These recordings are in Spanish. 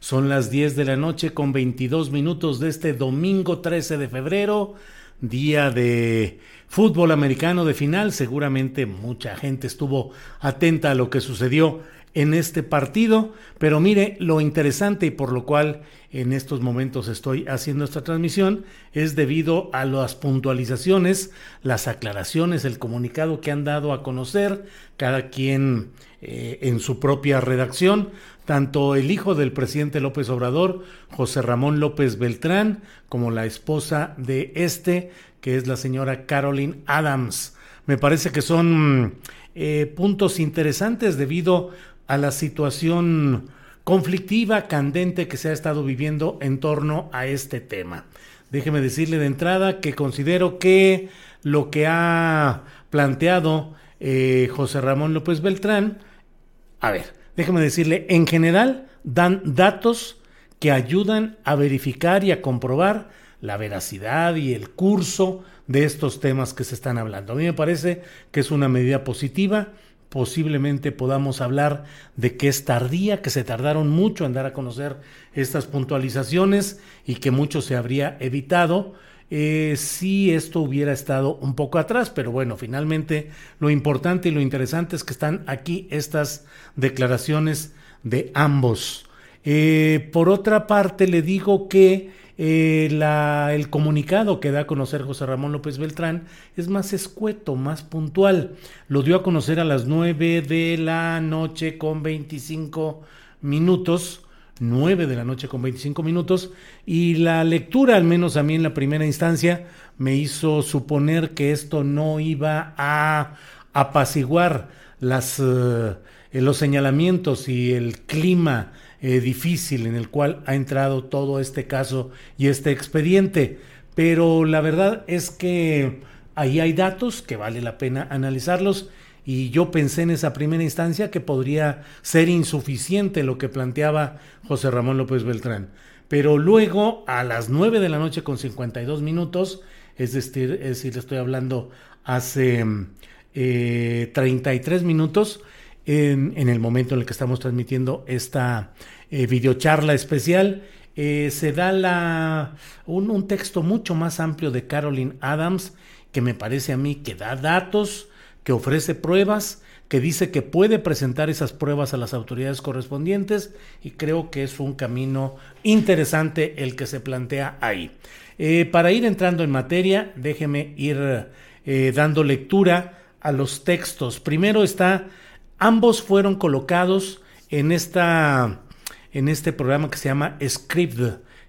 Son las 10 de la noche con 22 minutos de este domingo 13 de febrero, día de fútbol americano de final. Seguramente mucha gente estuvo atenta a lo que sucedió en este partido, pero mire, lo interesante y por lo cual en estos momentos estoy haciendo esta transmisión es debido a las puntualizaciones, las aclaraciones, el comunicado que han dado a conocer cada quien eh, en su propia redacción, tanto el hijo del presidente López Obrador, José Ramón López Beltrán, como la esposa de este, que es la señora Caroline Adams. Me parece que son eh, puntos interesantes debido a la situación conflictiva, candente que se ha estado viviendo en torno a este tema. Déjeme decirle de entrada que considero que lo que ha planteado eh, José Ramón López Beltrán, a ver, déjeme decirle, en general dan datos que ayudan a verificar y a comprobar la veracidad y el curso de estos temas que se están hablando. A mí me parece que es una medida positiva posiblemente podamos hablar de que es tardía, que se tardaron mucho en dar a conocer estas puntualizaciones y que mucho se habría evitado eh, si esto hubiera estado un poco atrás, pero bueno, finalmente lo importante y lo interesante es que están aquí estas declaraciones de ambos. Eh, por otra parte, le digo que eh, el comunicado que da a conocer José Ramón López Beltrán es más escueto, más puntual. Lo dio a conocer a las 9 de la noche con 25 minutos. 9 de la noche con 25 minutos y la lectura, al menos a mí en la primera instancia, me hizo suponer que esto no iba a apaciguar las, eh, los señalamientos y el clima eh, difícil en el cual ha entrado todo este caso y este expediente. Pero la verdad es que ahí hay datos que vale la pena analizarlos y yo pensé en esa primera instancia que podría ser insuficiente lo que planteaba José Ramón López Beltrán. Pero luego a las 9 de la noche con 52 minutos, es decir, es decir estoy hablando hace eh, 33 minutos, en, el momento en el que estamos transmitiendo esta eh, videocharla especial. Eh, se da la, un, un, texto mucho más amplio de Caroline Adams que me parece a mí que da datos, que ofrece pruebas, que dice que puede presentar esas pruebas a las autoridades correspondientes y creo que es un camino interesante el que se plantea ahí. Eh, para ir entrando en materia, déjeme ir dando lectura a los textos. Primero está Ambos fueron colocados en, esta, en este programa que se llama Script,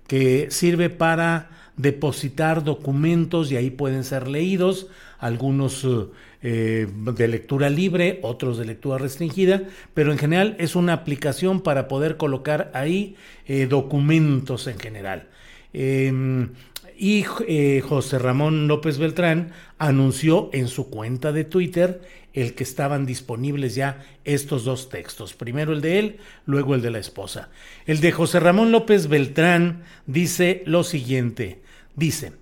que sirve para depositar documentos y ahí pueden ser leídos, algunos eh, de lectura libre, otros de lectura restringida, pero en general es una aplicación para poder colocar ahí eh, documentos en general. Em, y eh, José Ramón López Beltrán anunció en su cuenta de Twitter el que estaban disponibles ya estos dos textos. Primero el de él, luego el de la esposa. El de José Ramón López Beltrán dice lo siguiente. Dice,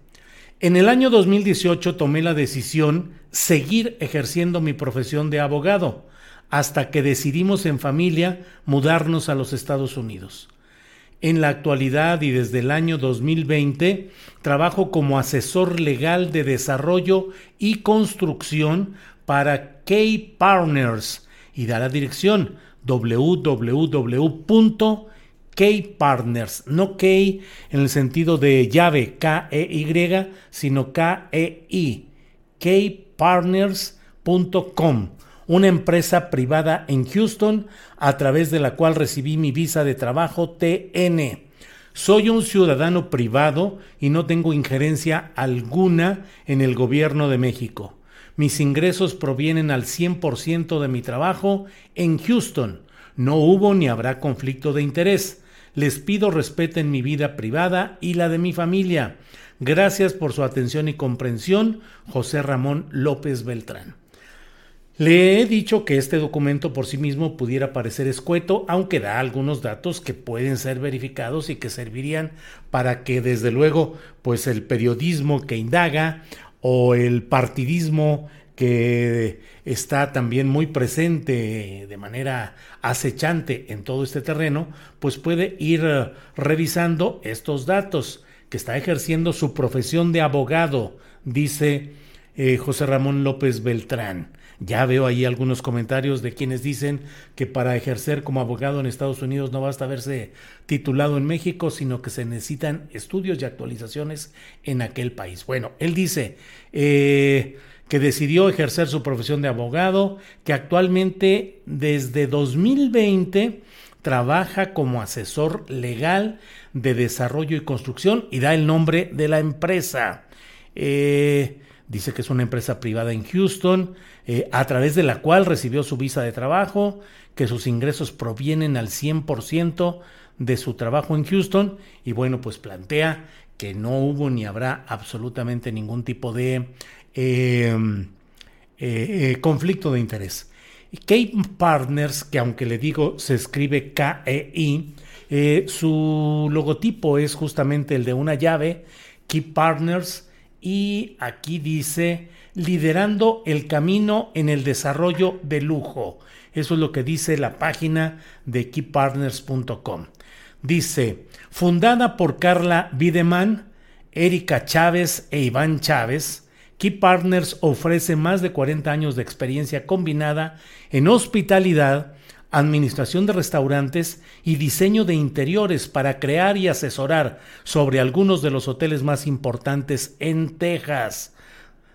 En el año 2018 tomé la decisión seguir ejerciendo mi profesión de abogado hasta que decidimos en familia mudarnos a los Estados Unidos. En la actualidad y desde el año 2020 trabajo como asesor legal de desarrollo y construcción para K-Partners y da la dirección www.kpartners, no K en el sentido de llave K-E-Y, sino K-E-I, kpartners.com una empresa privada en Houston a través de la cual recibí mi visa de trabajo TN. Soy un ciudadano privado y no tengo injerencia alguna en el gobierno de México. Mis ingresos provienen al 100% de mi trabajo en Houston. No hubo ni habrá conflicto de interés. Les pido respeten mi vida privada y la de mi familia. Gracias por su atención y comprensión, José Ramón López Beltrán. Le he dicho que este documento por sí mismo pudiera parecer escueto, aunque da algunos datos que pueden ser verificados y que servirían para que desde luego pues el periodismo que indaga o el partidismo que está también muy presente de manera acechante en todo este terreno, pues puede ir eh, revisando estos datos, que está ejerciendo su profesión de abogado, dice eh, José Ramón López Beltrán. Ya veo ahí algunos comentarios de quienes dicen que para ejercer como abogado en Estados Unidos no basta haberse titulado en México, sino que se necesitan estudios y actualizaciones en aquel país. Bueno, él dice eh, que decidió ejercer su profesión de abogado, que actualmente desde 2020 trabaja como asesor legal de desarrollo y construcción y da el nombre de la empresa. Eh, dice que es una empresa privada en Houston, eh, a través de la cual recibió su visa de trabajo, que sus ingresos provienen al 100% de su trabajo en Houston y bueno, pues plantea que no hubo ni habrá absolutamente ningún tipo de eh, eh, conflicto de interés. Cape Partners, que aunque le digo se escribe K-E-I, su logotipo es justamente el de una llave, Keep Partners, y aquí dice liderando el camino en el desarrollo de lujo. Eso es lo que dice la página de keypartners.com. Dice, fundada por Carla Bideman, Erika Chávez e Iván Chávez, Key Partners ofrece más de 40 años de experiencia combinada en hospitalidad, administración de restaurantes y diseño de interiores para crear y asesorar sobre algunos de los hoteles más importantes en Texas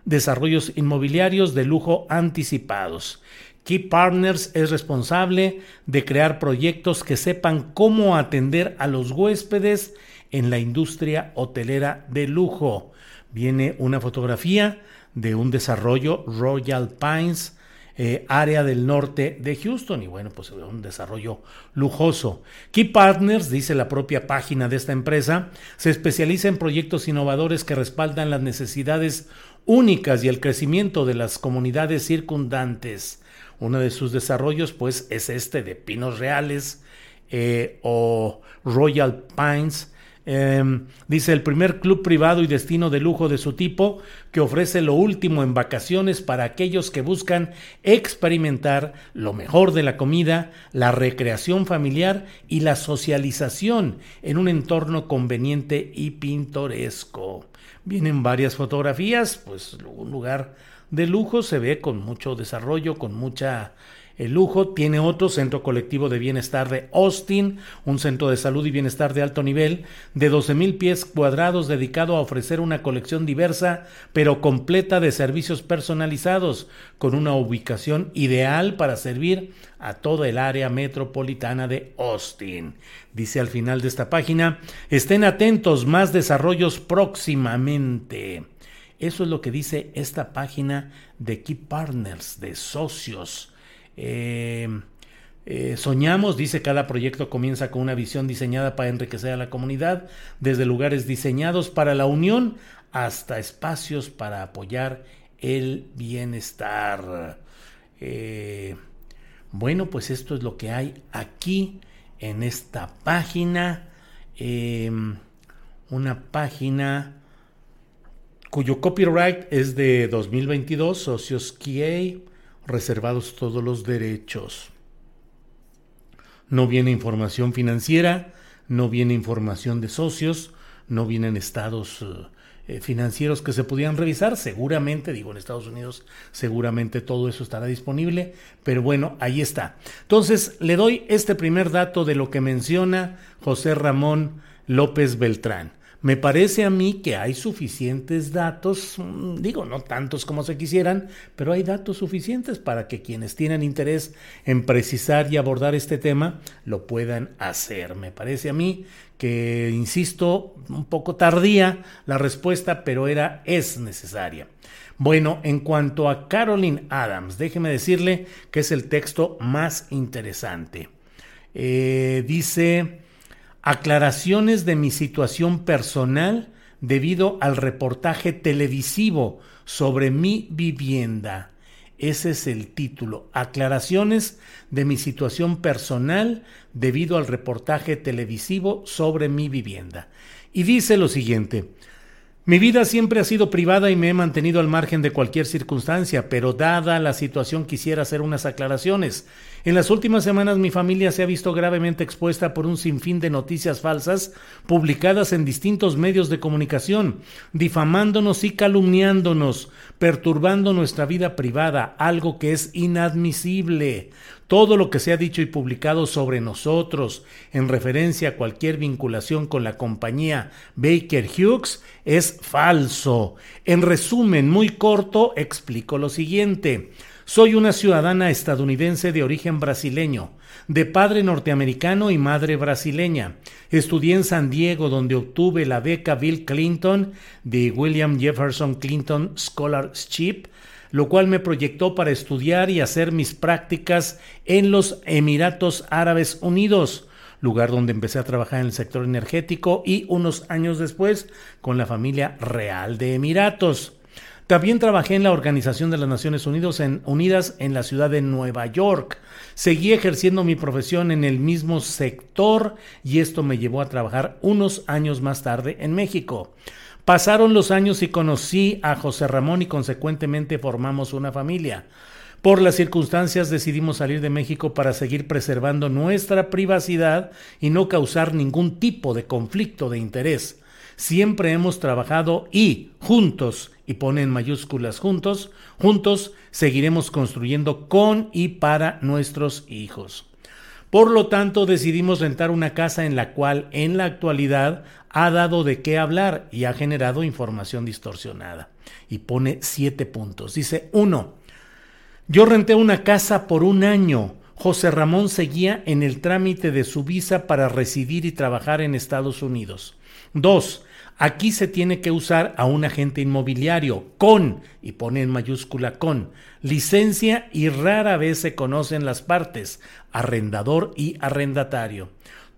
desarrollos inmobiliarios de lujo anticipados. Key Partners es responsable de crear proyectos que sepan cómo atender a los huéspedes en la industria hotelera de lujo. Viene una fotografía de un desarrollo Royal Pines eh, área del norte de Houston y bueno, pues un desarrollo lujoso. Key Partners, dice la propia página de esta empresa, se especializa en proyectos innovadores que respaldan las necesidades únicas y el crecimiento de las comunidades circundantes. Uno de sus desarrollos pues es este de Pinos Reales eh, o Royal Pines Em, dice el primer club privado y destino de lujo de su tipo que ofrece lo último en vacaciones para aquellos que buscan experimentar lo mejor de la comida, la recreación familiar y la socialización en un entorno conveniente y pintoresco. Vienen varias fotografías, pues un lugar de lujo se ve con mucho desarrollo, con mucha el lujo tiene otro centro colectivo de bienestar de Austin, un centro de salud y bienestar de alto nivel de 12 mil pies cuadrados dedicado a ofrecer una colección diversa pero completa de servicios personalizados con una ubicación ideal para servir a toda el área metropolitana de Austin. Dice al final de esta página, estén atentos, más desarrollos próximamente. Eso es lo que dice esta página de Key Partners, de socios eh, eh, soñamos, dice, cada proyecto comienza con una visión diseñada para enriquecer a la comunidad, desde lugares diseñados para la unión hasta espacios para apoyar el bienestar. Eh, bueno, pues esto es lo que hay aquí en esta página. una página cuyo copyright es de 2022, Socios reservados todos los derechos. No viene información financiera, no viene información de socios, no vienen estados eh, financieros que se pudieran revisar. Seguramente, digo en Estados Unidos, seguramente todo eso estará disponible, pero bueno, ahí está. Entonces, le doy este primer dato de lo que menciona José Ramón López Beltrán. Me parece a mí que hay suficientes datos, mm, digo, no tantos como se quisieran, pero hay datos suficientes para que quienes tienen interés en precisar y abordar este tema lo puedan hacer. Me parece a mí que, insisto, un poco tardía la respuesta, pero era, es necesaria. Bueno, en cuanto a Caroline Adams, déjeme decirle que es el texto más interesante. Eh, dice aclaraciones de mi situación personal debido al reportaje televisivo sobre mi vivienda. Ese es el título. Aclaraciones de mi situación personal debido al reportaje televisivo sobre mi vivienda. Y dice lo siguiente. Mi vida siempre ha sido privada y me he mantenido al margen de cualquier circunstancia, pero dada la situación quisiera hacer unas aclaraciones. En las últimas semanas mi familia se ha visto gravemente expuesta por un sinfín de noticias falsas publicadas en distintos medios de comunicación, difamándonos y calumniándonos, perturbando nuestra vida privada, algo que es inadmisible. Todo lo que se ha dicho y publicado sobre nosotros en referencia a cualquier vinculación con la compañía Baker Hughes es falso. En resumen muy corto, explico lo siguiente. Soy una ciudadana estadounidense de origen brasileño, de padre norteamericano y madre brasileña. Estudié en San Diego, donde obtuve la beca Bill Clinton de William Jefferson Clinton Scholarship, lo cual me proyectó para estudiar y hacer mis prácticas en los Emiratos Árabes Unidos, lugar donde empecé a trabajar en el sector energético y unos años después con la familia real de Emiratos. También trabajé en la Organización de las Naciones Unidas en, Unidas en la ciudad de Nueva York. Seguí ejerciendo mi profesión en el mismo sector y esto me llevó a trabajar unos años más tarde en México. Pasaron los años y conocí a José Ramón y consecuentemente formamos una familia. Por las circunstancias decidimos salir de México para seguir preservando nuestra privacidad y no causar ningún tipo de conflicto de interés. Siempre hemos trabajado y juntos y pone en mayúsculas juntos, juntos seguiremos construyendo con y para nuestros hijos. Por lo tanto, decidimos rentar una casa en la cual en la actualidad ha dado de qué hablar y ha generado información distorsionada. Y pone siete puntos. Dice, uno, yo renté una casa por un año. José Ramón seguía en el trámite de su visa para residir y trabajar en Estados Unidos. Dos, Aquí se tiene que usar a un agente inmobiliario con, y pone en mayúscula con, licencia y rara vez se conocen las partes, arrendador y arrendatario.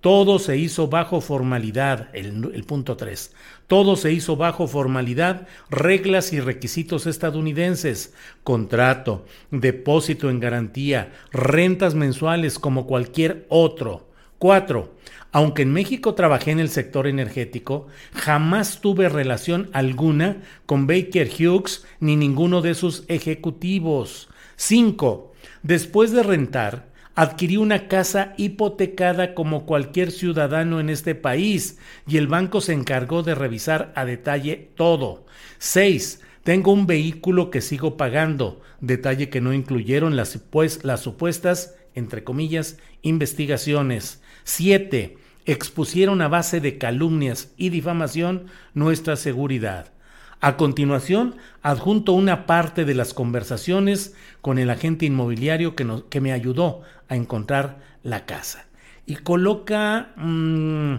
Todo se hizo bajo formalidad, el, punto 3. Todo se hizo bajo formalidad, reglas y requisitos estadounidenses, contrato, depósito en garantía, rentas mensuales como cualquier otro. 4. Aunque en México trabajé en el sector energético, jamás tuve relación alguna con Baker Hughes ni ninguno de sus ejecutivos. 5. Después de rentar, adquirí una casa hipotecada como cualquier ciudadano en este país y el banco se encargó de revisar a detalle todo. 6. Tengo un vehículo que sigo pagando, detalle que no incluyeron las, pues, las supuestas, entre comillas, investigaciones. 7 expusieron a base de calumnias y difamación nuestra seguridad. A continuación, adjunto una parte de las conversaciones con el agente inmobiliario que, que me ayudó a encontrar la casa. Y coloca mm,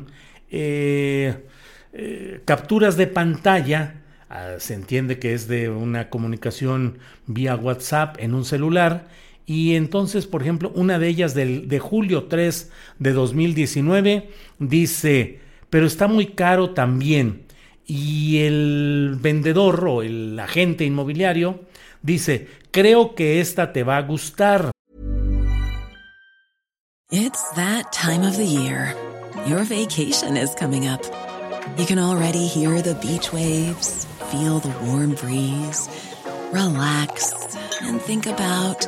eh, eh, capturas de pantalla, ah, se entiende que es de una comunicación vía WhatsApp en un celular, y entonces, por ejemplo, una de ellas del, de julio 3 de 2019 dice, pero está muy caro también. Y el vendedor o el agente inmobiliario dice, creo que esta te va a gustar. It's that time of the year. Your vacation is coming up. You can already hear the beach waves feel the warm breeze, relax, and think about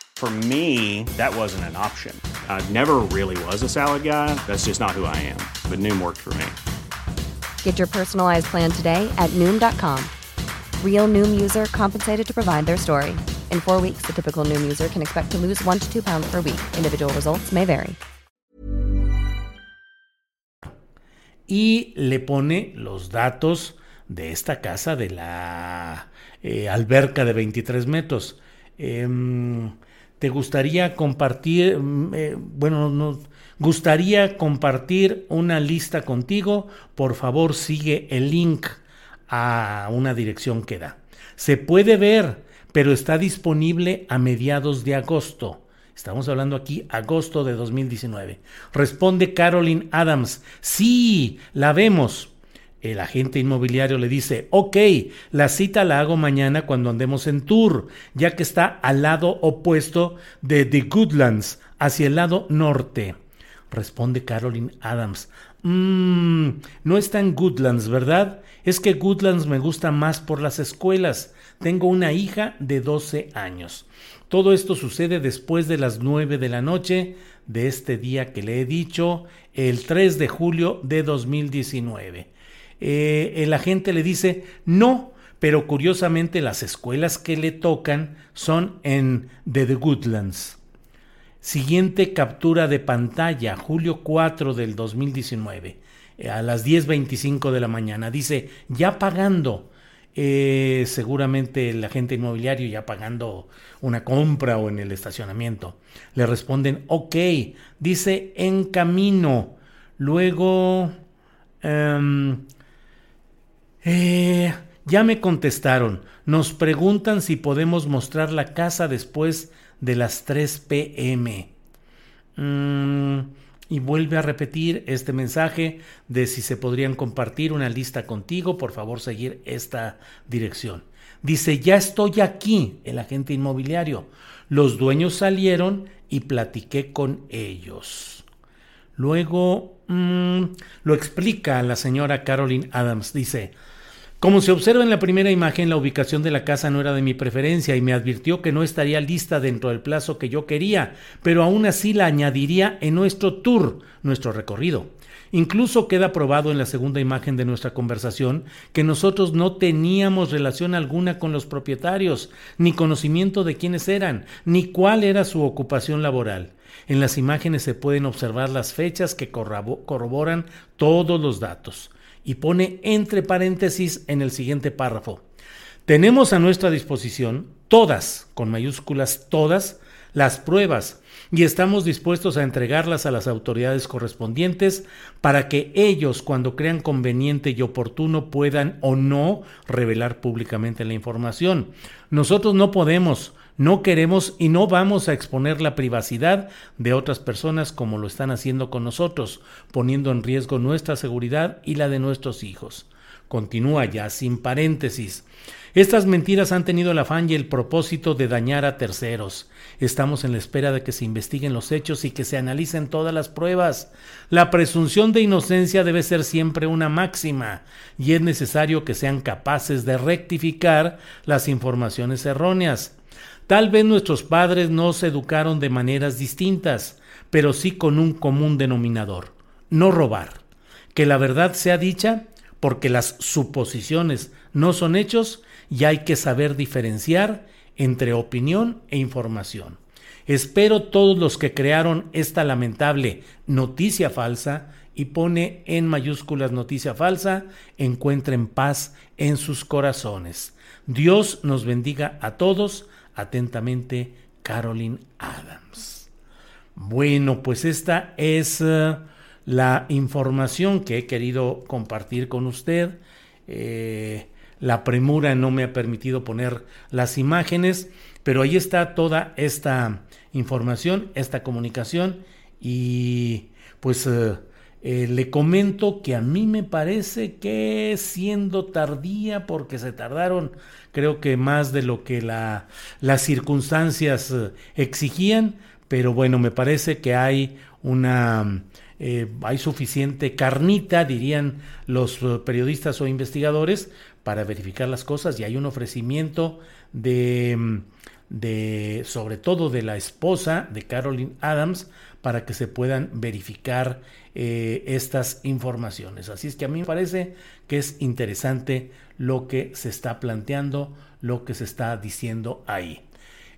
For me, that wasn't an option. I never really was a salad guy. That's just not who I am. But Noom worked for me. Get your personalized plan today at Noom.com. Real Noom user compensated to provide their story. In four weeks, the typical Noom user can expect to lose one to two pounds per week. Individual results may vary. Y le pone los datos de esta casa de la eh, alberca de 23 metros. Eh, ¿Te gustaría compartir, mm, eh, bueno, gustaría compartir una lista contigo? Por favor, sigue el link a una dirección que da. Se puede ver, pero está disponible a mediados de agosto. Estamos hablando aquí agosto de 2019. Responde Caroline Adams. Sí, la vemos. El agente inmobiliario le dice, ok, la cita la hago mañana cuando andemos en tour, ya que está al lado opuesto de The Goodlands, hacia el lado norte. Responde Caroline Adams. Mmm, no está en Goodlands, ¿verdad? Es que Goodlands me gusta más por las escuelas. Tengo una hija de 12 años. Todo esto sucede después de las 9 de la noche de este día que le he dicho, el 3 de julio de 2019. Eh, el agente le dice no, pero curiosamente las escuelas que le tocan son en The Goodlands. Siguiente captura de pantalla, julio 4 del 2019, eh, a las 10.25 de la mañana. Dice, ya pagando, eh, seguramente el agente inmobiliario ya pagando una compra o en el estacionamiento. Le responden, ok, dice en camino. Luego, um, eh, ya me contestaron. Nos preguntan si podemos mostrar la casa después de las 3 pm. Mm, y vuelve a repetir este mensaje de si se podrían compartir una lista contigo, por favor seguir esta dirección. Dice, ya estoy aquí, el agente inmobiliario. Los dueños salieron y platiqué con ellos. Luego mm, lo explica la señora Caroline Adams. Dice, como se observa en la primera imagen, la ubicación de la casa no era de mi preferencia y me advirtió que no estaría lista dentro del plazo que yo quería, pero aún así la añadiría en nuestro tour, nuestro recorrido. Incluso queda probado en la segunda imagen de nuestra conversación que nosotros no teníamos relación alguna con los propietarios, ni conocimiento de quiénes eran, ni cuál era su ocupación laboral. En las imágenes se pueden observar las fechas que corroboran todos los datos y pone entre paréntesis en el siguiente párrafo. Tenemos a nuestra disposición todas, con mayúsculas todas, las pruebas y estamos dispuestos a entregarlas a las autoridades correspondientes para que ellos, cuando crean conveniente y oportuno, puedan o no revelar públicamente la información. Nosotros no podemos, no queremos y no vamos a exponer la privacidad de otras personas como lo están haciendo con nosotros, poniendo en riesgo nuestra seguridad y la de nuestros hijos. Continúa ya sin paréntesis. Estas mentiras han tenido el afán y el propósito de dañar a terceros. Estamos en la espera de que se investiguen los hechos y que se analicen todas las pruebas. La presunción de inocencia debe ser siempre una máxima y es necesario que sean capaces de rectificar las informaciones erróneas. Tal vez nuestros padres no se educaron de maneras distintas, pero sí con un común denominador, no robar. Que la verdad sea dicha, porque las suposiciones no son hechos y hay que saber diferenciar entre opinión e información. Espero todos los que crearon esta lamentable noticia falsa y pone en mayúsculas noticia falsa, encuentren paz en sus corazones. Dios nos bendiga a todos Atentamente, Caroline Adams. Bueno, pues esta es eh, la información que he querido compartir con usted. Eh, la premura no me ha permitido poner las imágenes, pero ahí está toda esta información, esta comunicación y pues eh, eh, le comento que a mí me parece que siendo tardía, porque se tardaron creo que más de lo que la, las circunstancias eh, exigían, pero bueno, me parece que hay una... hay suficiente carnita, dirían los periodistas o investigadores, para verificar las cosas y hay un ofrecimiento de, de sobre todo de la esposa de Carolyn Adams para que se puedan verificar eh, estas informaciones. Así es que a mí me parece que es interesante lo que se está planteando, lo que se está diciendo ahí.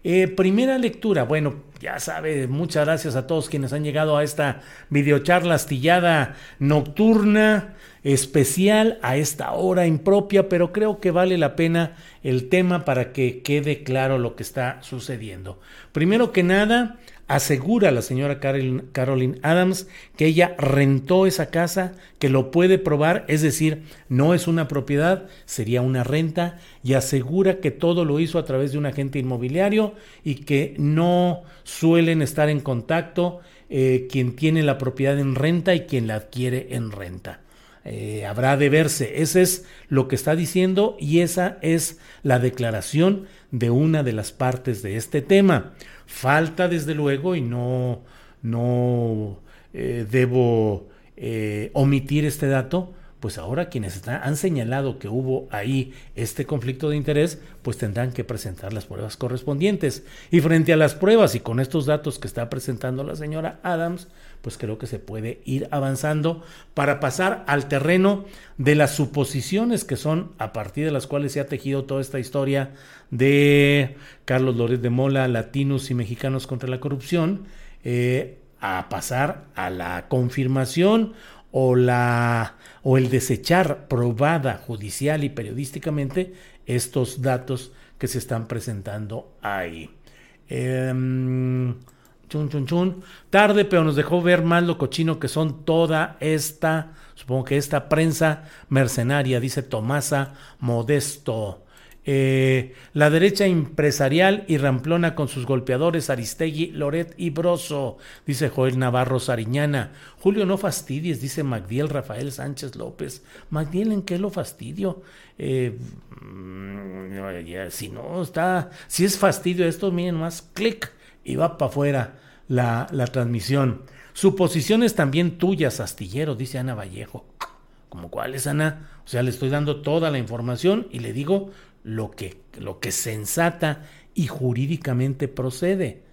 Eh, primera lectura, bueno, ya sabe, muchas gracias a todos quienes han llegado a esta videocharla astillada nocturna especial a esta hora impropia, pero creo que vale la pena el tema para que quede claro lo que está sucediendo. Primero que nada, asegura la señora Carolyn Adams que ella rentó esa casa, que lo puede probar, es decir, no es una propiedad, sería una renta, y asegura que todo lo hizo a través de un agente inmobiliario y que no suelen estar en contacto eh, quien tiene la propiedad en renta y quien la adquiere en renta. Eh, habrá de verse. Ese es lo que está diciendo y esa es la declaración de una de las partes de este tema. Falta desde luego y no, no eh, debo eh, omitir este dato, pues ahora quienes han señalado que hubo ahí este conflicto de interés, pues tendrán que presentar las pruebas correspondientes. Y frente a las pruebas y con estos datos que está presentando la señora Adams, pues creo que se puede ir avanzando para pasar al terreno de las suposiciones que son a partir de las cuales se ha tejido toda esta historia de Carlos Loret de Mola, latinos y mexicanos contra la corrupción, eh, a pasar a la confirmación o la o el desechar probada judicial y periodísticamente estos datos que se están presentando ahí. Em, chun, chun, chun. Tarde, pero nos dejó ver más lo cochino que son toda esta, supongo que esta prensa mercenaria, dice Tomasa Modesto. Eh, la derecha empresarial y ramplona con sus golpeadores Aristegui, Loret y Broso, dice Joel Navarro Sariñana. Julio, no fastidies, dice Magdiel Rafael Sánchez López. Magdiel, ¿en qué lo fastidio? Eh, mm, si no está, si es fastidio esto, miren más, clic y va para afuera la, la transmisión. Suposiciones también tuyas, astillero, dice Ana Vallejo. ¿Como cuáles, Ana? O sea, le estoy dando toda la información y le digo lo que, lo que sensata y jurídicamente procede.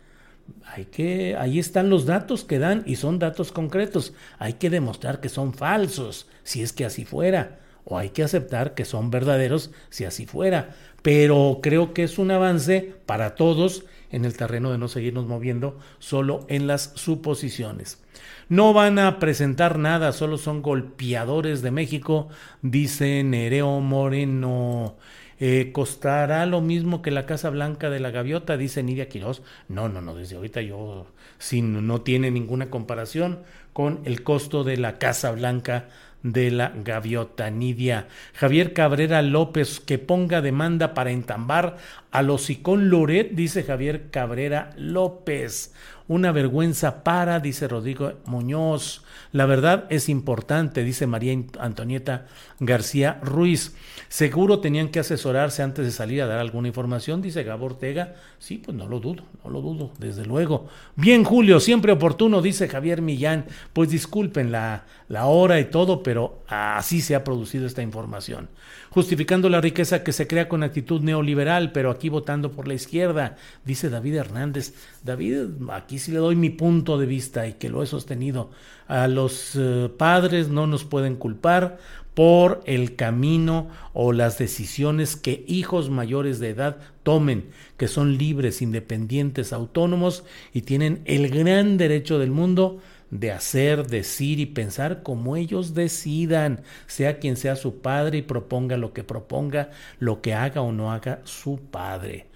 Hay que, ahí están los datos que dan y son datos concretos. Hay que demostrar que son falsos, si es que así fuera, o hay que aceptar que son verdaderos, si así fuera. Pero creo que es un avance para todos en el terreno de no seguirnos moviendo solo en las suposiciones. No van a presentar nada, solo son golpeadores de México, dice Nereo Moreno. Eh, costará lo mismo que la Casa Blanca de la Gaviota, dice Nidia Quiroz. No, no, no, desde ahorita yo, sin, no tiene ninguna comparación con el costo de la Casa Blanca de la gaviota Nidia. Javier Cabrera López, que ponga demanda para entambar a los hocicón Loret, dice Javier Cabrera López. Una vergüenza para, dice Rodrigo Muñoz. La verdad es importante, dice María Antonieta García Ruiz. Seguro tenían que asesorarse antes de salir a dar alguna información, dice Gabo Ortega. Sí, pues no lo dudo, no lo dudo, desde luego. Bien, Julio, siempre oportuno, dice Javier Millán. Pues disculpen la, la hora y todo, pero así se ha producido esta información. Justificando la riqueza que se crea con actitud neoliberal, pero aquí votando por la izquierda, dice David Hernández. David, aquí sí le doy mi punto de vista y que lo he sostenido. A los eh, padres no nos pueden culpar por el camino o las decisiones que hijos mayores de edad tomen, que son libres, independientes, autónomos y tienen el gran derecho del mundo de hacer, decir y pensar como ellos decidan, sea quien sea su padre y proponga lo que proponga, lo que haga o no haga su padre.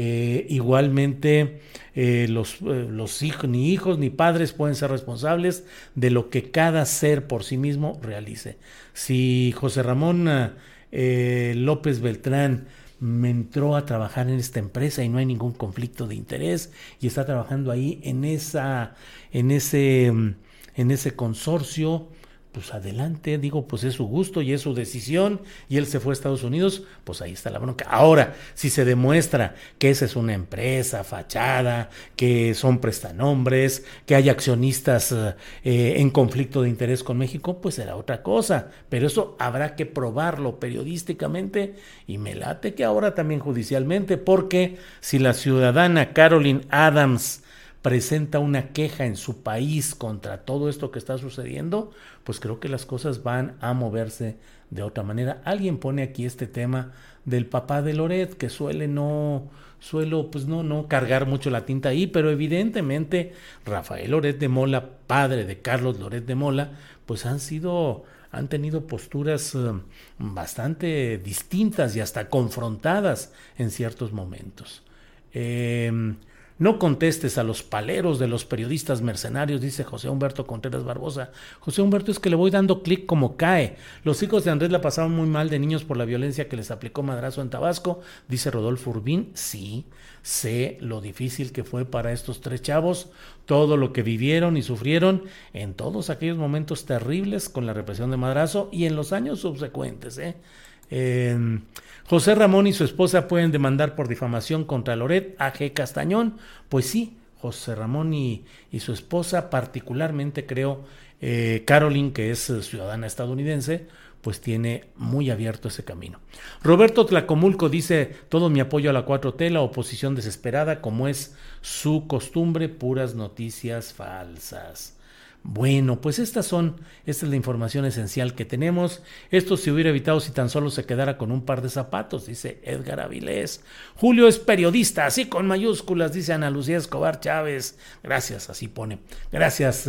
Eh, igualmente, eh, los, eh, los hijos, ni hijos ni padres pueden ser responsables de lo que cada ser por sí mismo realice. Si José Ramón López Beltrán me entró a trabajar en esta empresa y no hay ningún conflicto de interés y está trabajando ahí en esa en ese en ese consorcio pues adelante, digo, pues es su gusto y es su decisión, y él se fue a Estados Unidos, pues ahí está la bronca. Ahora, si se demuestra que esa es una empresa fachada, que son prestanombres, que hay accionistas eh, en conflicto de interés con México, pues será otra cosa, pero eso habrá que probarlo periodísticamente y me late que ahora también judicialmente, porque si la ciudadana Carolyn Adams, presenta una queja en su país contra todo esto que está sucediendo, pues creo que las cosas van a moverse de otra manera. Alguien pone aquí este tema del papá de Loret, que suele no, suelo pues no, no cargar mucho la tinta ahí, pero evidentemente Rafael Loret de Mola, padre de Carlos Loret de Mola, pues han sido han tenido posturas eh, bastante distintas y hasta confrontadas en ciertos momentos. Eh, no contestes a los paleros de los periodistas mercenarios, dice José Humberto Contreras Barbosa. José Humberto es que le voy dando clic como cae. Los hijos de Andrés la pasaron muy mal de niños por la violencia que les aplicó Madrazo en Tabasco, dice Rodolfo Urbín. Sí, sé lo difícil que fue para estos tres chavos, todo lo que vivieron y sufrieron en todos aquellos momentos terribles con la represión de Madrazo y en los años subsecuentes. ¿eh? Eh, José Ramón y su esposa pueden demandar por difamación contra Loret a G. Castañón. Pues sí, José Ramón y, su esposa, particularmente creo, eh, Carolyn, que es ciudadana estadounidense, pues tiene muy abierto ese camino. Roberto Tlacomulco dice, todo mi apoyo a la 4T, la oposición desesperada, como es su costumbre, puras noticias falsas. Bueno, pues estas son, esta es la información esencial que tenemos. Esto se hubiera evitado si tan solo se quedara con un par de zapatos, dice Edgar Avilés. Julio es periodista, así con mayúsculas, dice Ana Lucía Escobar Chávez. Gracias, así pone. Gracias.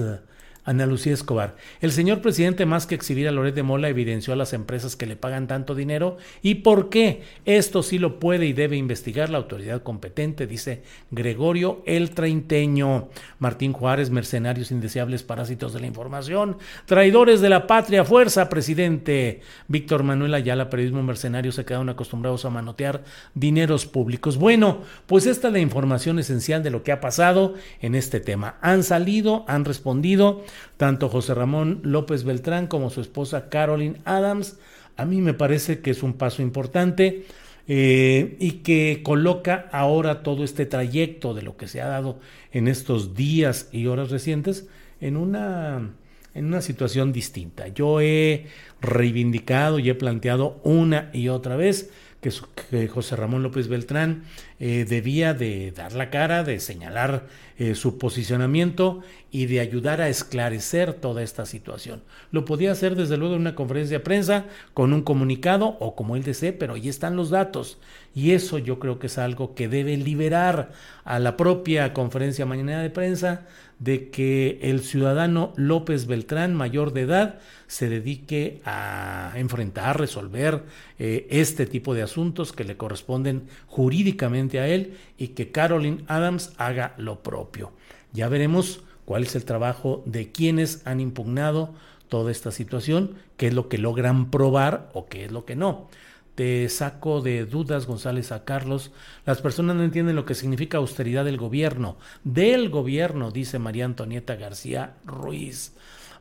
Ana Lucía Escobar. El señor presidente, más que exhibir a Loret de Mola, evidenció a las empresas que le pagan tanto dinero y por qué. Esto sí lo puede y debe investigar la autoridad competente, dice Gregorio el Treinteño. Martín Juárez, mercenarios indeseables, parásitos de la información, traidores de la patria, fuerza, presidente. Víctor Manuel Ayala, periodismo mercenario, se quedaron acostumbrados a manotear dineros públicos. Bueno, pues esta es la información esencial de lo que ha pasado en este tema. Han salido, han respondido tanto José Ramón López Beltrán como su esposa Carolyn Adams. A mí me parece que es un paso importante eh, y que coloca ahora todo este trayecto de lo que se ha dado en estos días y horas recientes en una, en una situación distinta. Yo he reivindicado y he planteado una y otra vez que, José Ramón López Beltrán eh, debía de dar la cara, de señalar eh, su posicionamiento y de ayudar a esclarecer toda esta situación. Lo podía hacer desde luego en una conferencia de prensa, con un comunicado o como él desee, pero ahí están los datos. Y eso yo creo que es algo que debe liberar a la propia conferencia mañana de prensa de que el ciudadano López Beltrán, mayor de edad, se dedique a enfrentar, resolver eh, este tipo de asuntos que le corresponden jurídicamente a él y que Carolyn Adams haga lo propio. Ya veremos cuál es el trabajo de quienes han impugnado toda esta situación, qué es lo que logran probar o qué es lo que no te saco de dudas, González, a Carlos. Las personas no entienden lo que significa austeridad del gobierno. Del gobierno, dice María Antonieta García Ruiz.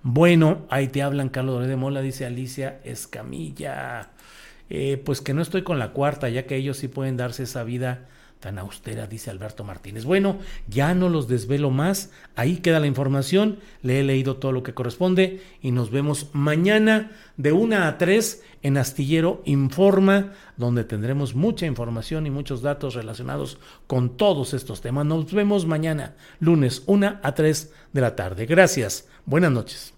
Bueno, ahí te hablan Carlos de Mola, dice Alicia Escamilla. Eh, pues que no estoy con la cuarta, ya que ellos sí pueden darse esa vida tan austera, dice Alberto Martínez. Bueno, ya no los desvelo más, ahí queda la información, le he leído todo lo que corresponde y nos vemos mañana de una a tres en Astillero Informa, donde tendremos mucha información y muchos datos relacionados con todos estos temas. Nos vemos mañana, lunes, una a tres de la tarde. Gracias, buenas noches.